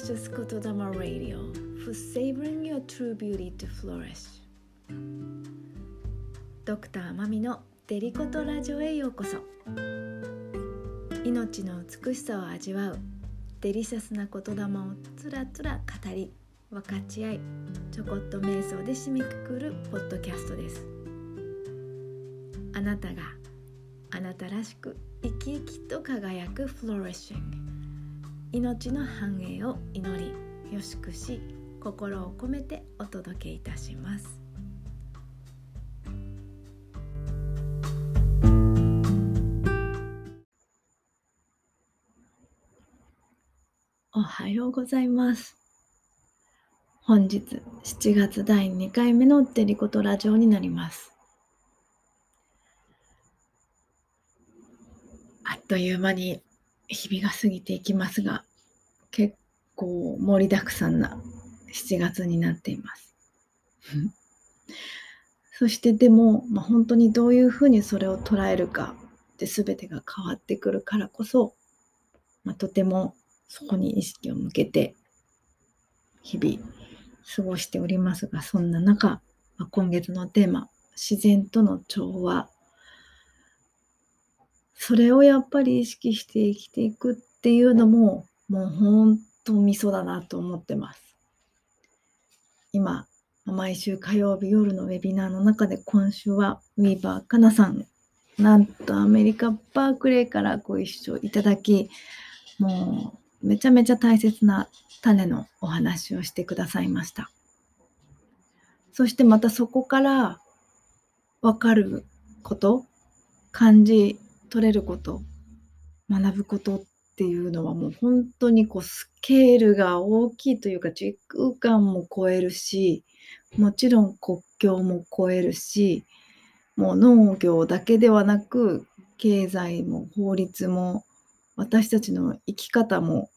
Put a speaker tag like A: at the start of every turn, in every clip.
A: Precious Kotodama Radio for savoring your true beauty to flourish. ドクターマミのデリコトラジオへようこそ命の美しさを味わうデリシャスな言霊をつらつら語り分かち合いちょこっと瞑想で締めくくるポッドキャストですあなたがあなたらしく生き生きと輝くフローレッシング命の繁栄を祈りよしくし心を込めてお届けいたします。おはようございます。本日7月第2回目のデリコトラジオになります。あっという間に日々が過ぎていきますが、結構盛りだくさんな7月になっています。そしてでも、まあ、本当にどういうふうにそれを捉えるかで全てが変わってくるからこそ、まあ、とてもそこに意識を向けて日々過ごしておりますが、そんな中、まあ、今月のテーマ、自然との調和それをやっぱり意識して生きていくっていうのも、もう本当ミソだなと思ってます。今、毎週火曜日夜のウェビナーの中で今週はウィーバーかなさん、なんとアメリカ・バークレーからご一緒いただき、もうめちゃめちゃ大切な種のお話をしてくださいました。そしてまたそこからわかること、感じ取れること学ぶことっていうのはもう本当にこうスケールが大きいというか時空間も超えるしもちろん国境も超えるしもう農業だけではなく経済も法律も私たちの生き方も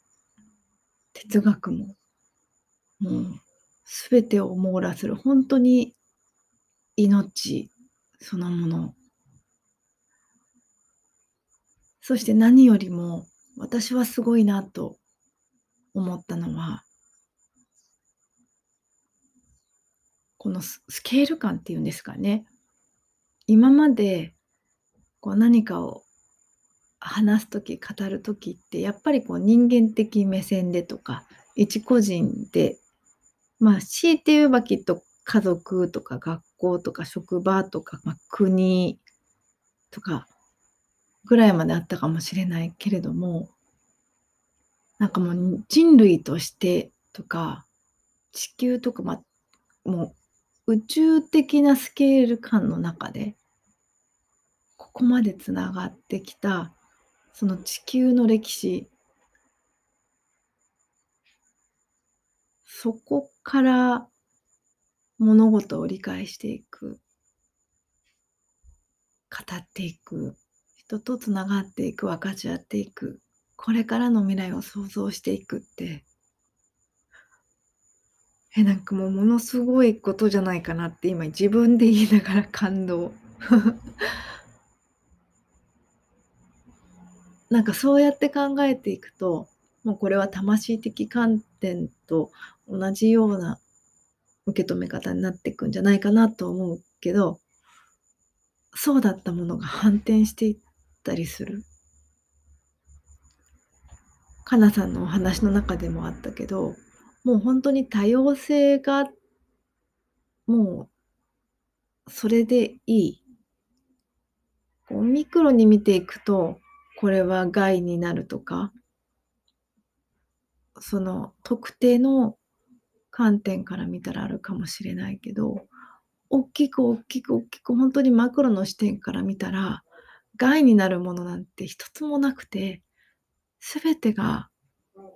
A: 哲学ももう全てを網羅する本当に命そのもの。そして何よりも私はすごいなと思ったのは、このスケール感っていうんですかね。今までこう何かを話す時語る時ってやっぱりこう人間的目線でとか一個人でまあ強いて言えばきっと家族とか学校とか職場とか、まあ、国とかぐらいまであったかもしれないけれども、なんかもう人類としてとか、地球とか、ま、もう宇宙的なスケール感の中で、ここまでつながってきた、その地球の歴史、そこから物事を理解していく、語っていく、人とつながっていく分かち合っていく。これからの未来を想像していくって。えなんかもうものすごいことじゃないかなって今自分で言いながら感動。なんかそうやって考えていくともうこれは魂的観点と同じような受け止め方になっていくんじゃないかなと思うけどそうだったものが反転していっったりする。かなさんのお話の中でもあったけど、もう本当に多様性が、もう、それでいい。こうミクロに見ていくと、これは害になるとか、その特定の観点から見たらあるかもしれないけど、大きく大きく大きく本当にマクロの視点から見たら、害になるものなんて一つもなくて、すべてが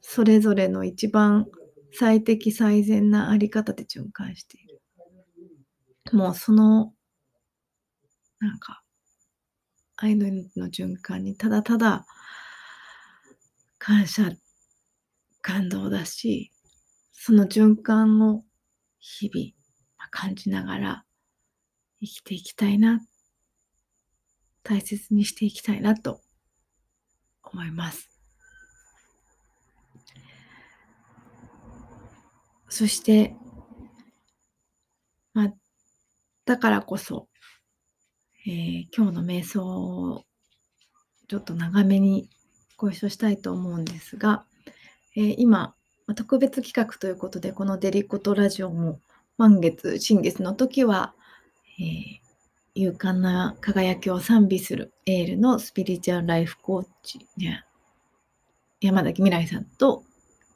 A: それぞれの一番最適最善なあり方で循環している。もうその、なんか、愛の命の循環にただただ感謝、感動だし、その循環を日々感じながら生きていきたいな大切にしていきたいなと思います。そして、まあ、だからこそ、えー、今日の瞑想をちょっと長めにご一緒したいと思うんですが、えー、今、特別企画ということで、このデリコとラジオも満月、新月の時は、えー、勇敢な輝きを賛美するエールのスピリチュアルライフコーチ、山崎未来さんと、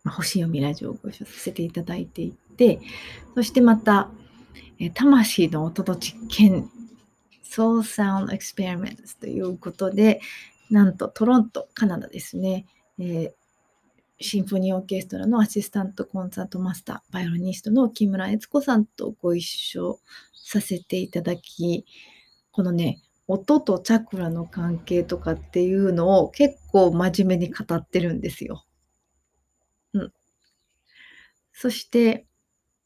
A: まあ、星読みラジオをご一緒させていただいていて、そしてまた、え魂の音の実験、Soul Sound Experiments ということで、なんとトロント、カナダですね、えー、シンフォニーオーケストラのアシスタントコンサートマスター、バイオリニストの木村悦子さんとご一緒させていただき、このね、音とチャクラの関係とかっていうのを結構真面目に語ってるんですよ。うん。そして、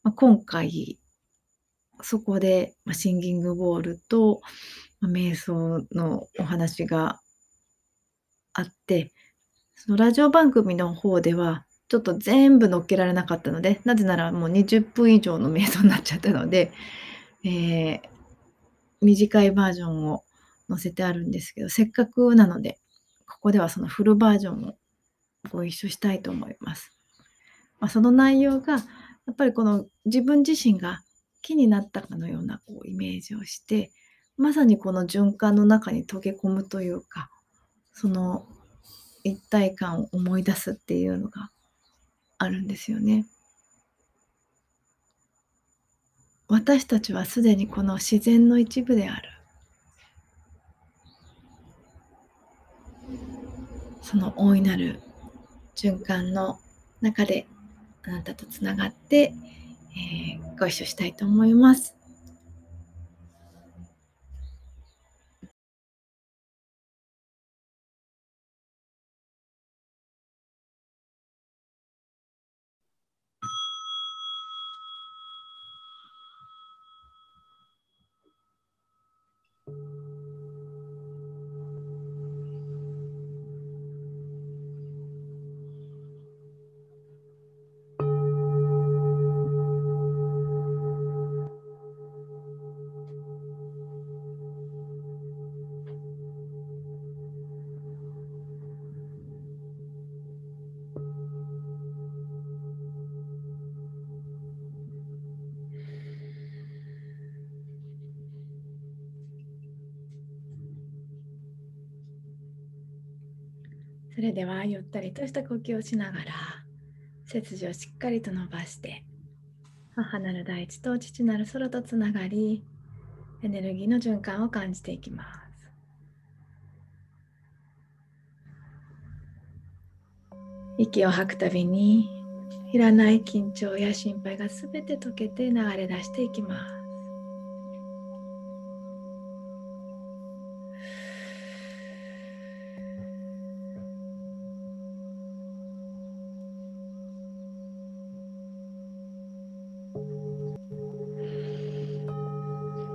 A: まあ、今回、そこで、まあ、シンギングボールと、まあ、瞑想のお話があって、そのラジオ番組の方では、ちょっと全部載っけられなかったので、なぜならもう20分以上の瞑想になっちゃったので、えー、短いバージョンを載せてあるんですけど、せっかくなので、ここではそのフルバージョンをご一緒したいと思います。まあ、その内容が、やっぱりこの自分自身が木になったかのようなこうイメージをして、まさにこの循環の中に溶け込むというか、その一体感を思い出すっていうのがあるんですよね。私たちはすでにこの自然の一部である。その大いなる循環の中であなたとつながって、えー、ご一緒したいと思います。れではゆったりとした呼吸をしながら背筋をしっかりと伸ばして母なる大地と父なる空とつながりエネルギーの循環を感じていきます。息を吐くたびにいらない緊張や心配がすべて溶けて流れ出していきます。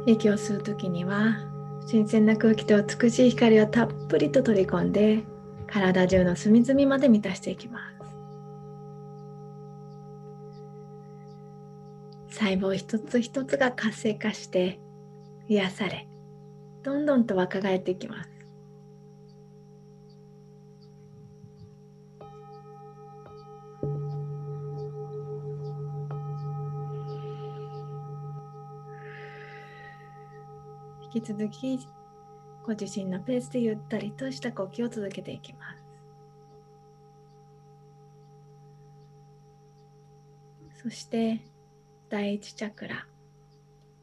A: 息を吸う時には新鮮な空気と美しい光をたっぷりと取り込んで体中の隅々まで満たしていきます。細胞一つ一つが活性化して癒されどんどんと若返っていきます。引き続きご自身のペースでゆったりとした呼吸を続けていきます。そして第一チャクラ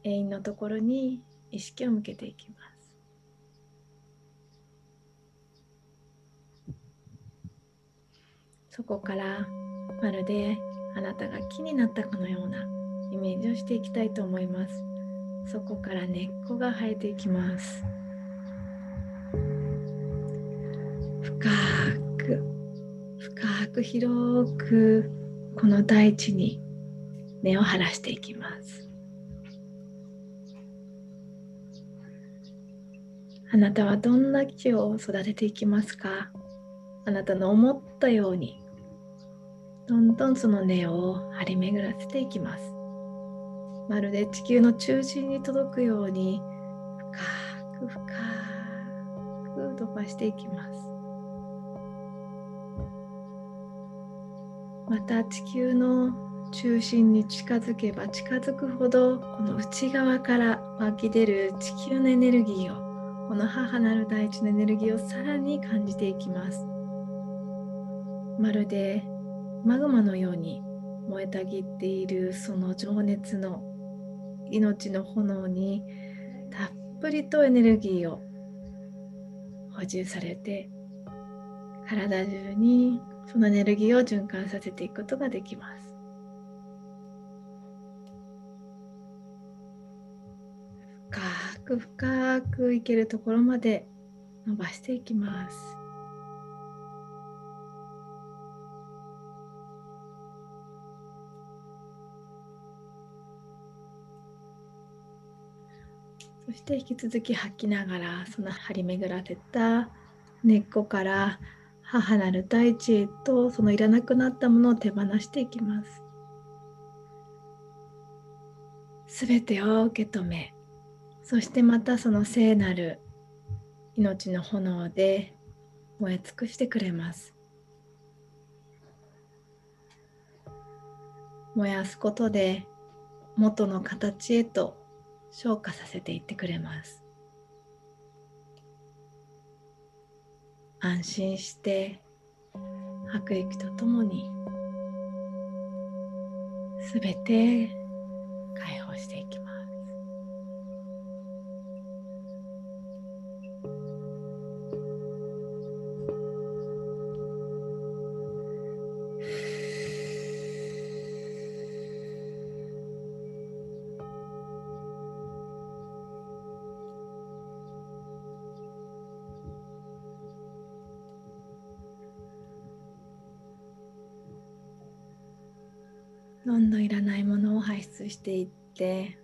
A: 永遠のところに意識を向けていきます。そこからまるであなたが木になったかのようなイメージをしていきたいと思います。そこから根っこが生えていきます。深く深く広くこの大地に根を張らしていきます。あなたはどんな木を育てていきますか？あなたの思ったようにどんどんその根を張り巡らせていきます。まるで地球の中心に届くように深く深く飛ばしていきます。また地球の中心に近づけば近づくほどこの内側から湧き出る地球のエネルギーをこの母なる大地のエネルギーをさらに感じていきます。まるでマグマのように燃えたぎっているその情熱の命の炎にたっぷりとエネルギーを補充されて体中にそのエネルギーを循環させていくことができます。深く深くいけるところまで伸ばしていきます。そして引き続き吐きながらその張り巡らせた根っこから母なる大地へとそのいらなくなったものを手放していきます。すべてを受け止めそしてまたその聖なる命の炎で燃え尽くしてくれます。燃やすことで元の形へと消化させていってくれます。安心して吐く息とともにすべて解放していきます。いらないものを排出していって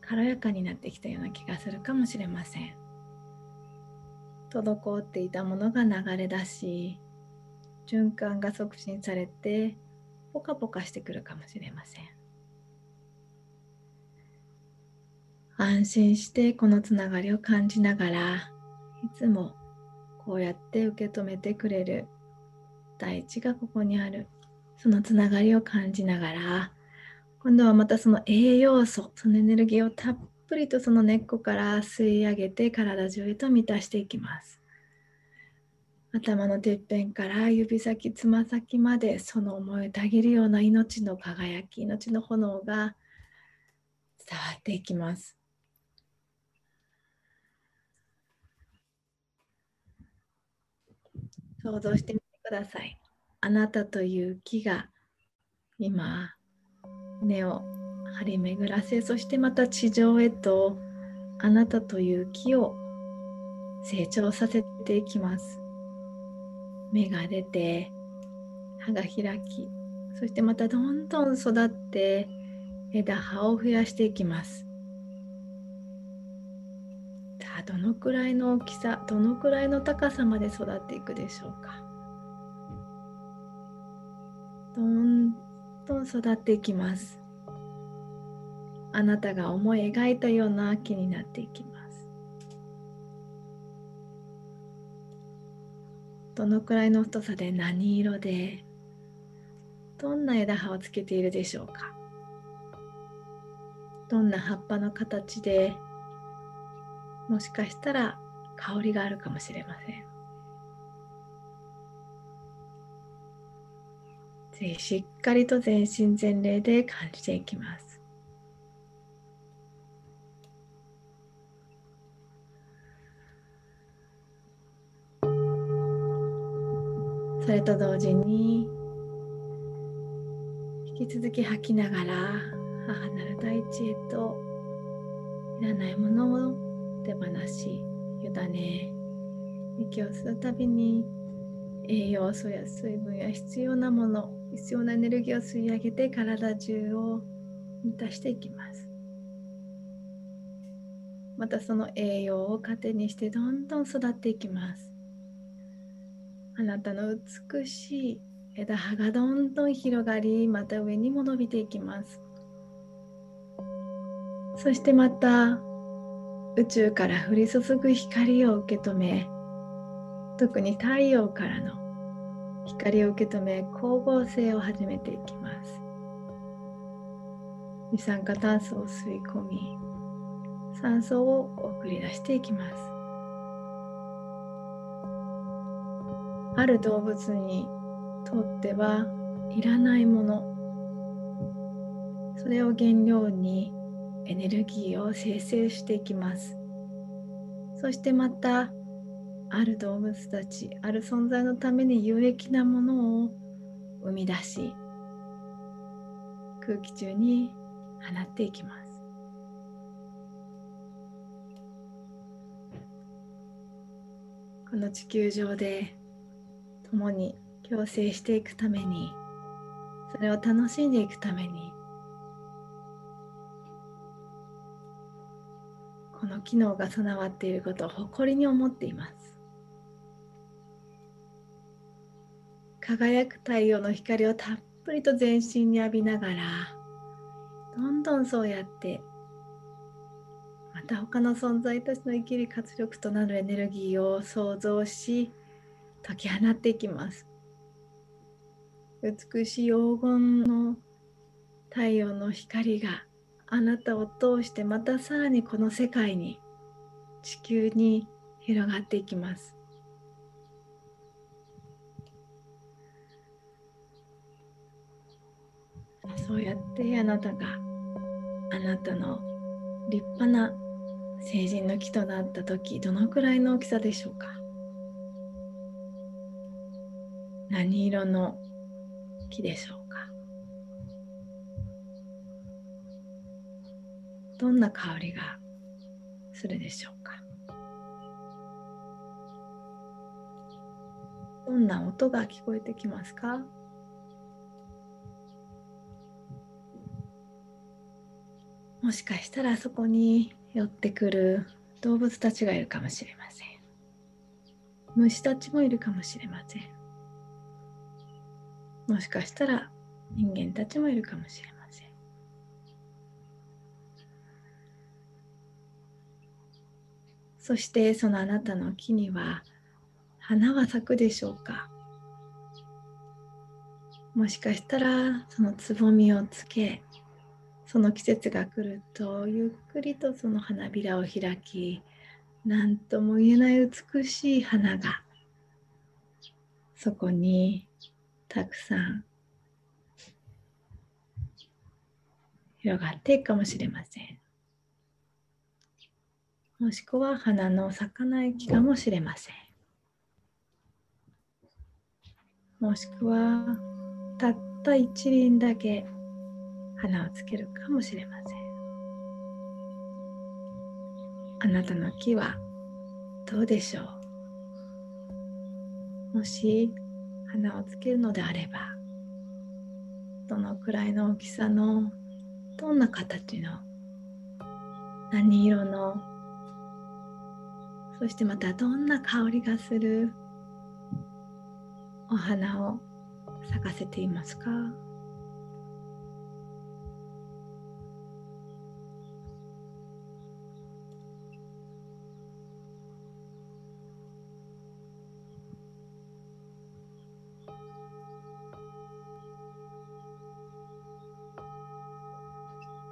A: 軽やかになってきたような気がするかもしれません。滞っていたものが流れ出し循環が促進されてポカポカしてくるかもしれません。安心してこのつながりを感じながらいつもこうやって受け止めてくれる大地がここにある。そのつながりを感じながら今度はまたその栄養素そのエネルギーをたっぷりとその根っこから吸い上げて体中へと満たしていきます。頭のてっぺんから指先つま先までその思いをたぎるような命の輝き命の炎が伝わっていきます。想像してみてください。あなたという木が今根を張り巡らせそしてまた地上へとあなたという木を成長させていきます。芽が出て葉が開きそしてまたどんどん育って枝葉を増やしていきます。さあどのくらいの大きさどのくらいの高さまで育っていくでしょうか。どんどん育っていきます。あなたが思い描いたような秋になっていきます。どのくらいの太さで何色でどんな枝葉をつけているでしょうか。どんな葉っぱの形でもしかしたら香りがあるかもしれません。ぜひしっかりと全身全霊で感じていきます。それと同時に引き続き吐きながら母なる大地へといらないものを手放し委ね息を吸うたびに栄養素や水分や必要なもの必要なエネルギーを吸い上げて体中を満たしていきます。またその栄養を糧にしてどんどん育っていきます。あなたの美しい枝葉がどんどん広がりまた上にも伸びていきます。そしてまた宇宙から降り注ぐ光を受け止め特に太陽からの光を受け止め光合成を始めていきます。二酸化炭素を吸い込み酸素を送り出していきます。ある動物にとってはいらないもの。それを原料にエネルギーを生成していきます。そしてまたある動物たちある存在のために有益なものを生み出し空気中に放っていきます。この地球上で共に共生していくためにそれを楽しんでいくためにこの機能が備わっていることを誇りに思っています。輝く太陽の光をたっぷりと全身に浴びながらどんどんそうやってまた他の存在たちの生きる活力となるエネルギーを想像し解き放っていきます。美しい黄金の太陽の光があなたを通してまたさらにこの世界に地球に広がっていきます。そうやってあなたがあなたの立派な成人の木となった時どのくらいの大きさでしょうか？何色の木でしょうか？どんな香りがするでしょうか？どんな音が聞こえてきますか？もしかしたらそこに寄ってくる動物たちがいるかもしれません。虫たちもいるかもしれません。もしかしたら人間たちもいるかもしれません。そしてそのあなたの木には花は咲くでしょうか？もしかしたらそのつぼみをつけその季節が来るとゆっくりとその花びらを開き何とも言えない美しい花がそこにたくさん広がっていくかもしれません。もしくは花の咲かない木かもしれません。もしくはたった一輪だけ花をつけるかもしれません。あなたの木はどうでしょうもし花をつけるのであればどのくらいの大きさのどんな形の何色のそしてまたどんな香りがするお花を咲かせていますか？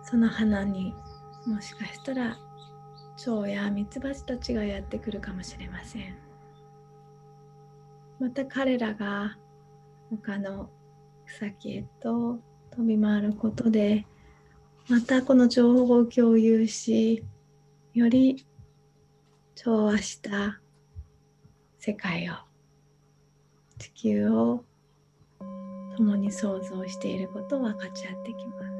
A: その花にもしかしたら蝶やミツバチたちがやってくるかもしれません。また彼らが他の草木へと飛び回ることでまたこの情報を共有しより調和した世界を地球を共に創造していることを分かち合ってきます。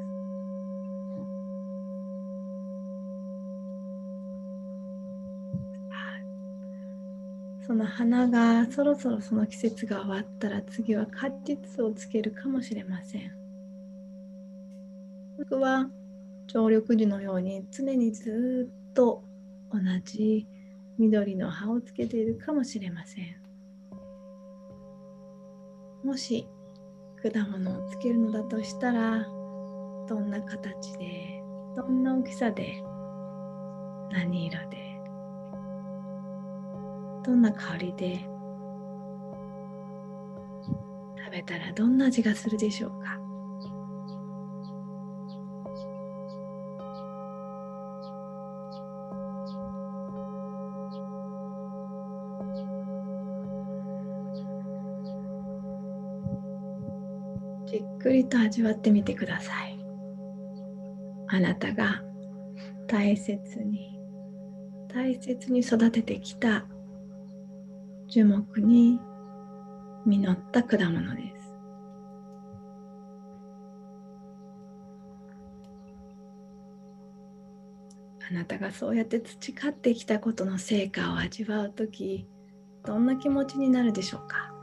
A: その花がそろそろその季節が終わったら次は果実をつけるかもしれません。僕は常緑樹のように常にずっと同じ緑の葉をつけているかもしれません。もし果物をつけるのだとしたらどんな形でどんな大きさで何色でどんな香りで食べたらどんな味がするでしょうか？じっくりと味わってみてください。あなたが大切に大切に育ててきた樹木に実った果物です。あなたがそうやって培ってきたことの成果を味わう時どんな気持ちになるでしょうか？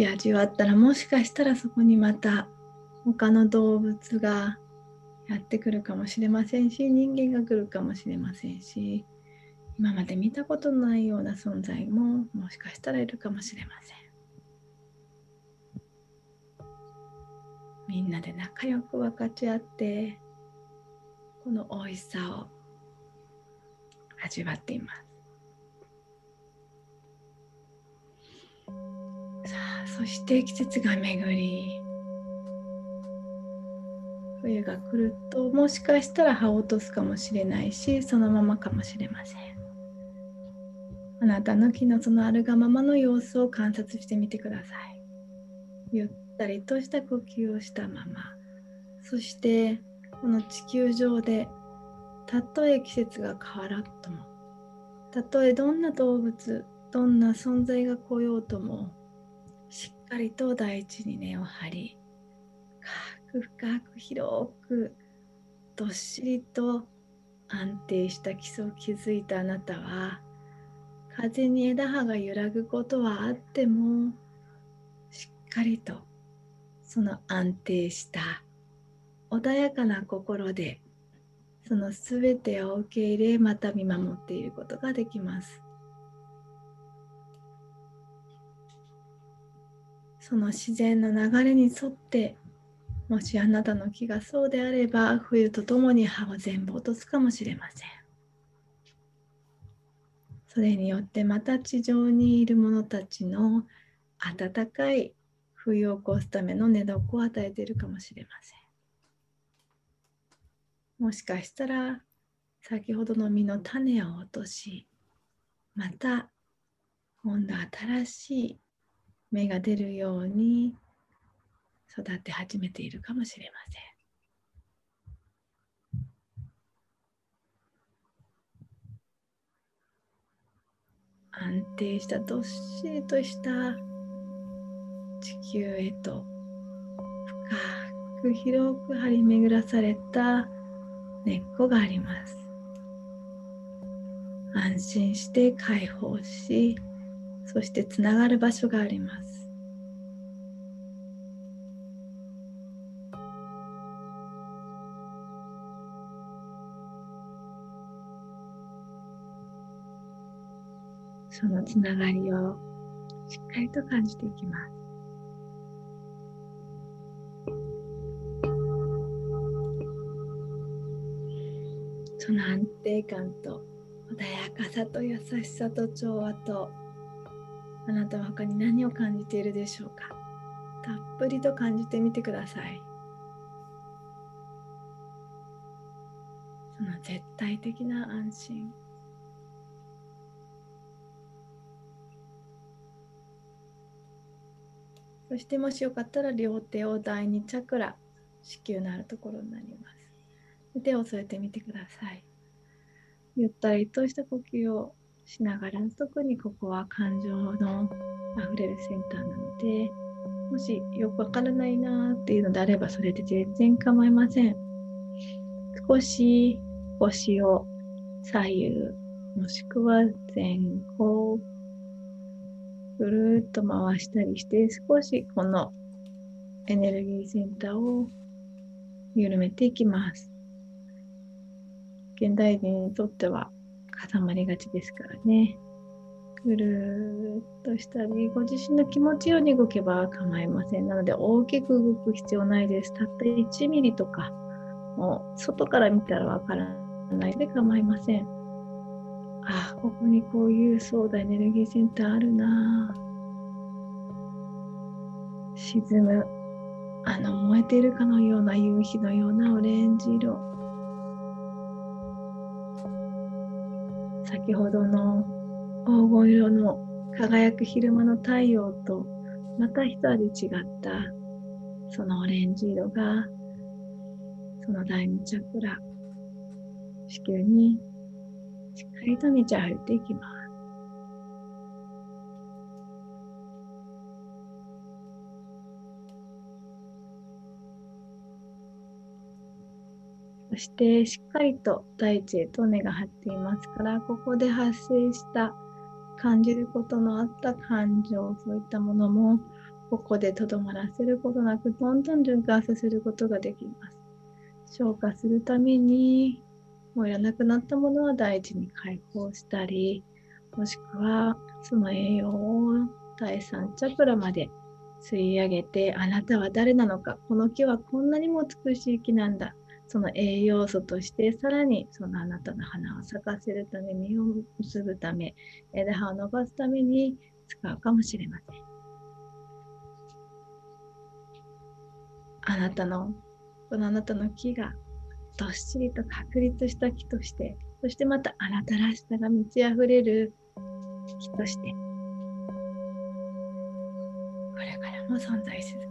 A: り味わったらもしかしたらそこにまた他の動物がやってくるかもしれませんし人間が来るかもしれませんし今まで見たことのないような存在ももしかしたらいるかもしれません。みんなで仲良く分かち合ってこの美味しさを味わっています。そして季節が巡り冬が来るともしかしたら葉を落とすかもしれないしそのままかもしれません。あなたの木のそのあるがままの様子を観察してみてください。ゆったりとした呼吸をしたまま。そしてこの地球上でたとえ季節が変わらんともたとえどんな動物どんな存在が来ようともかりと大地に根を張り深く深く広くどっしりと安定した基礎を築いたあなたは風に枝葉が揺らぐことはあってもしっかりとその安定した穏やかな心でその全てを受け入れまた見守っていることができます。その自然の流れに沿ってもしあなたの木がそうであれば冬とともに葉を全部落とすかもしれません。それによってまた地上にいる者たちの暖かい冬を起こすための寝床を与えているかもしれません。もしかしたら先ほどの実の種を落としまた今度新しい芽が出るように育って始めているかもしれません。安定したどっしりとした地球へと深く広く張り巡らされた根っこがあります安心して解放しそしてつながる場所があります。そのつながりをしっかりと感じていきます。その安定感と穏やかさと優しさと調和とあなたは他に何を感じているでしょうか？たっぷりと感じてみてください。その絶対的な安心。そしてもしよかったら両手を第二チャクラ子宮のあるところになります。手を添えてみてください。ゆったりとした呼吸をしながら特にここは感情の溢れるセンターなのでもしよくわからないなっていうのであればそれで全然構いません少し腰を左右もしくは前後ぐるっと回したりして少しこのエネルギーセンターを緩めていきます。現代人にとっては固まりがちですからね。ぐるっとしたり、ご自身の気持ちように動けば構いません。なので大きく動く必要ないです。たった1ミリとか、もう外から見たらわからないで構いません。あ、ここにこういうそうだエネルギーセンターあるな沈む、あの燃えているかのような夕日のようなオレンジ色。先ほどの黄金色の輝く昼間の太陽とまた一味違ったそのオレンジ色がその第二チャクラ子宮にしっかりと満ち溢れていきます。そしてしっかりと大地へと根が張っていますからここで発生した感じることのあった感情そういったものもここでとどまらせることなくどんどん循環させることができます。消化するためにもういらなくなったものは大事に解放したりもしくはその栄養を第三チャクラまで吸い上げてあなたは誰なのかこの木はこんなにも美しい木なんだ。その栄養素としてさらにそのあなたの花を咲かせるため実を結ぶため枝葉を伸ばすために使うかもしれません。あなたのこのあなたの木がどっしりと確立した木としてそしてまたあなたらしさが満ち溢れる木としてこれからも存在し続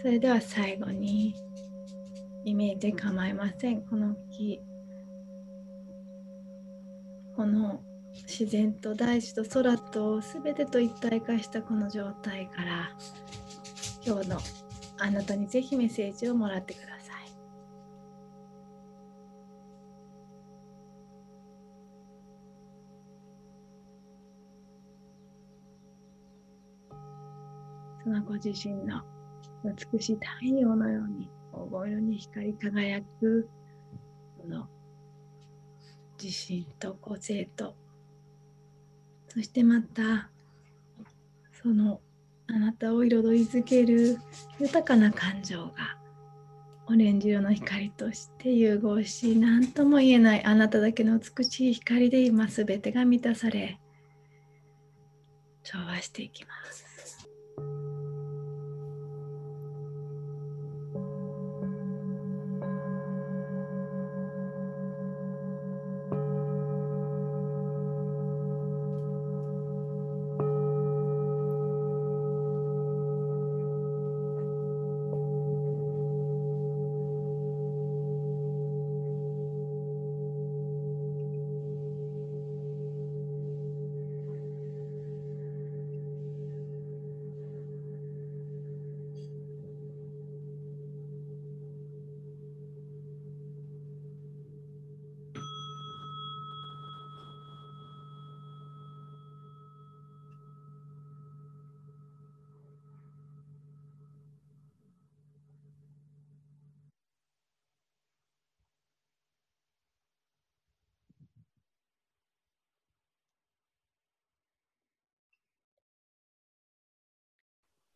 A: それでは最後にイメージ構いませんこの木この自然と大地と空と全てと一体化したこの状態から今日のあなたにぜひメッセージをもらってください。そのご自身の美しい太陽のように黄金色に光り輝くこの自信と個性とそしてまたそのあなたを彩りづける豊かな感情がオレンジ色の光として融合し何とも言えないあなただけの美しい光で今全てが満たされ調和していきます。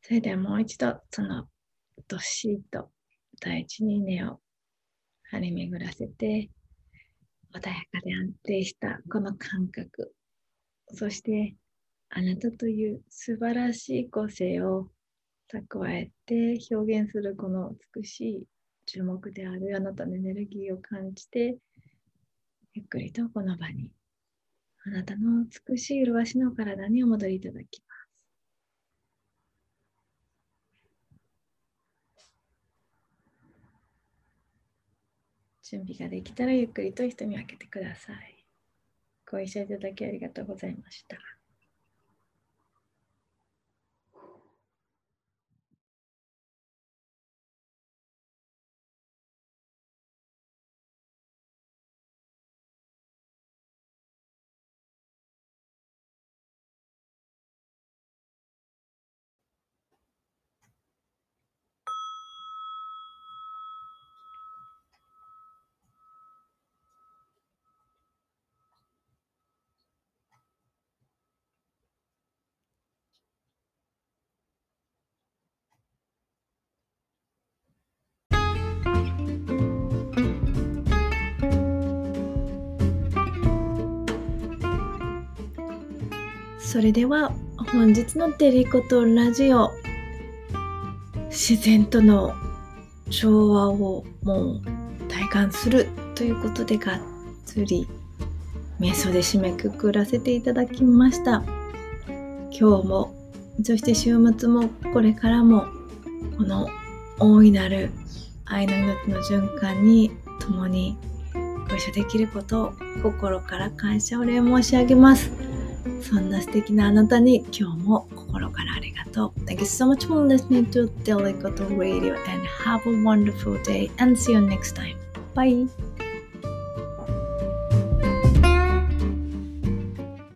A: それではもう一度そのどっしりと大地に根を張り巡らせて穏やかで安定したこの感覚そしてあなたという素晴らしい個性を蓄えて表現するこの美しい注目であるあなたのエネルギーを感じてゆっくりとこの場にあなたの美しい麗しの体にお戻りいただきます。準備ができたらゆっくりと瞳を開けてください。ご一緒いただきありがとうございました。それでは本日のデリコとラジオ自然との調和をもう体感するということでがっつり瞑想で締めくくらせていただきました今日もそして週末もこれからもこの大いなる愛の命の循環に共にご一緒できることを心から感謝お礼申し上げます。そんな素敵なあなたに今日も心からありがとう。Thank you so much for listening to Delicato Radio and have a wonderful day and see you next time. Bye!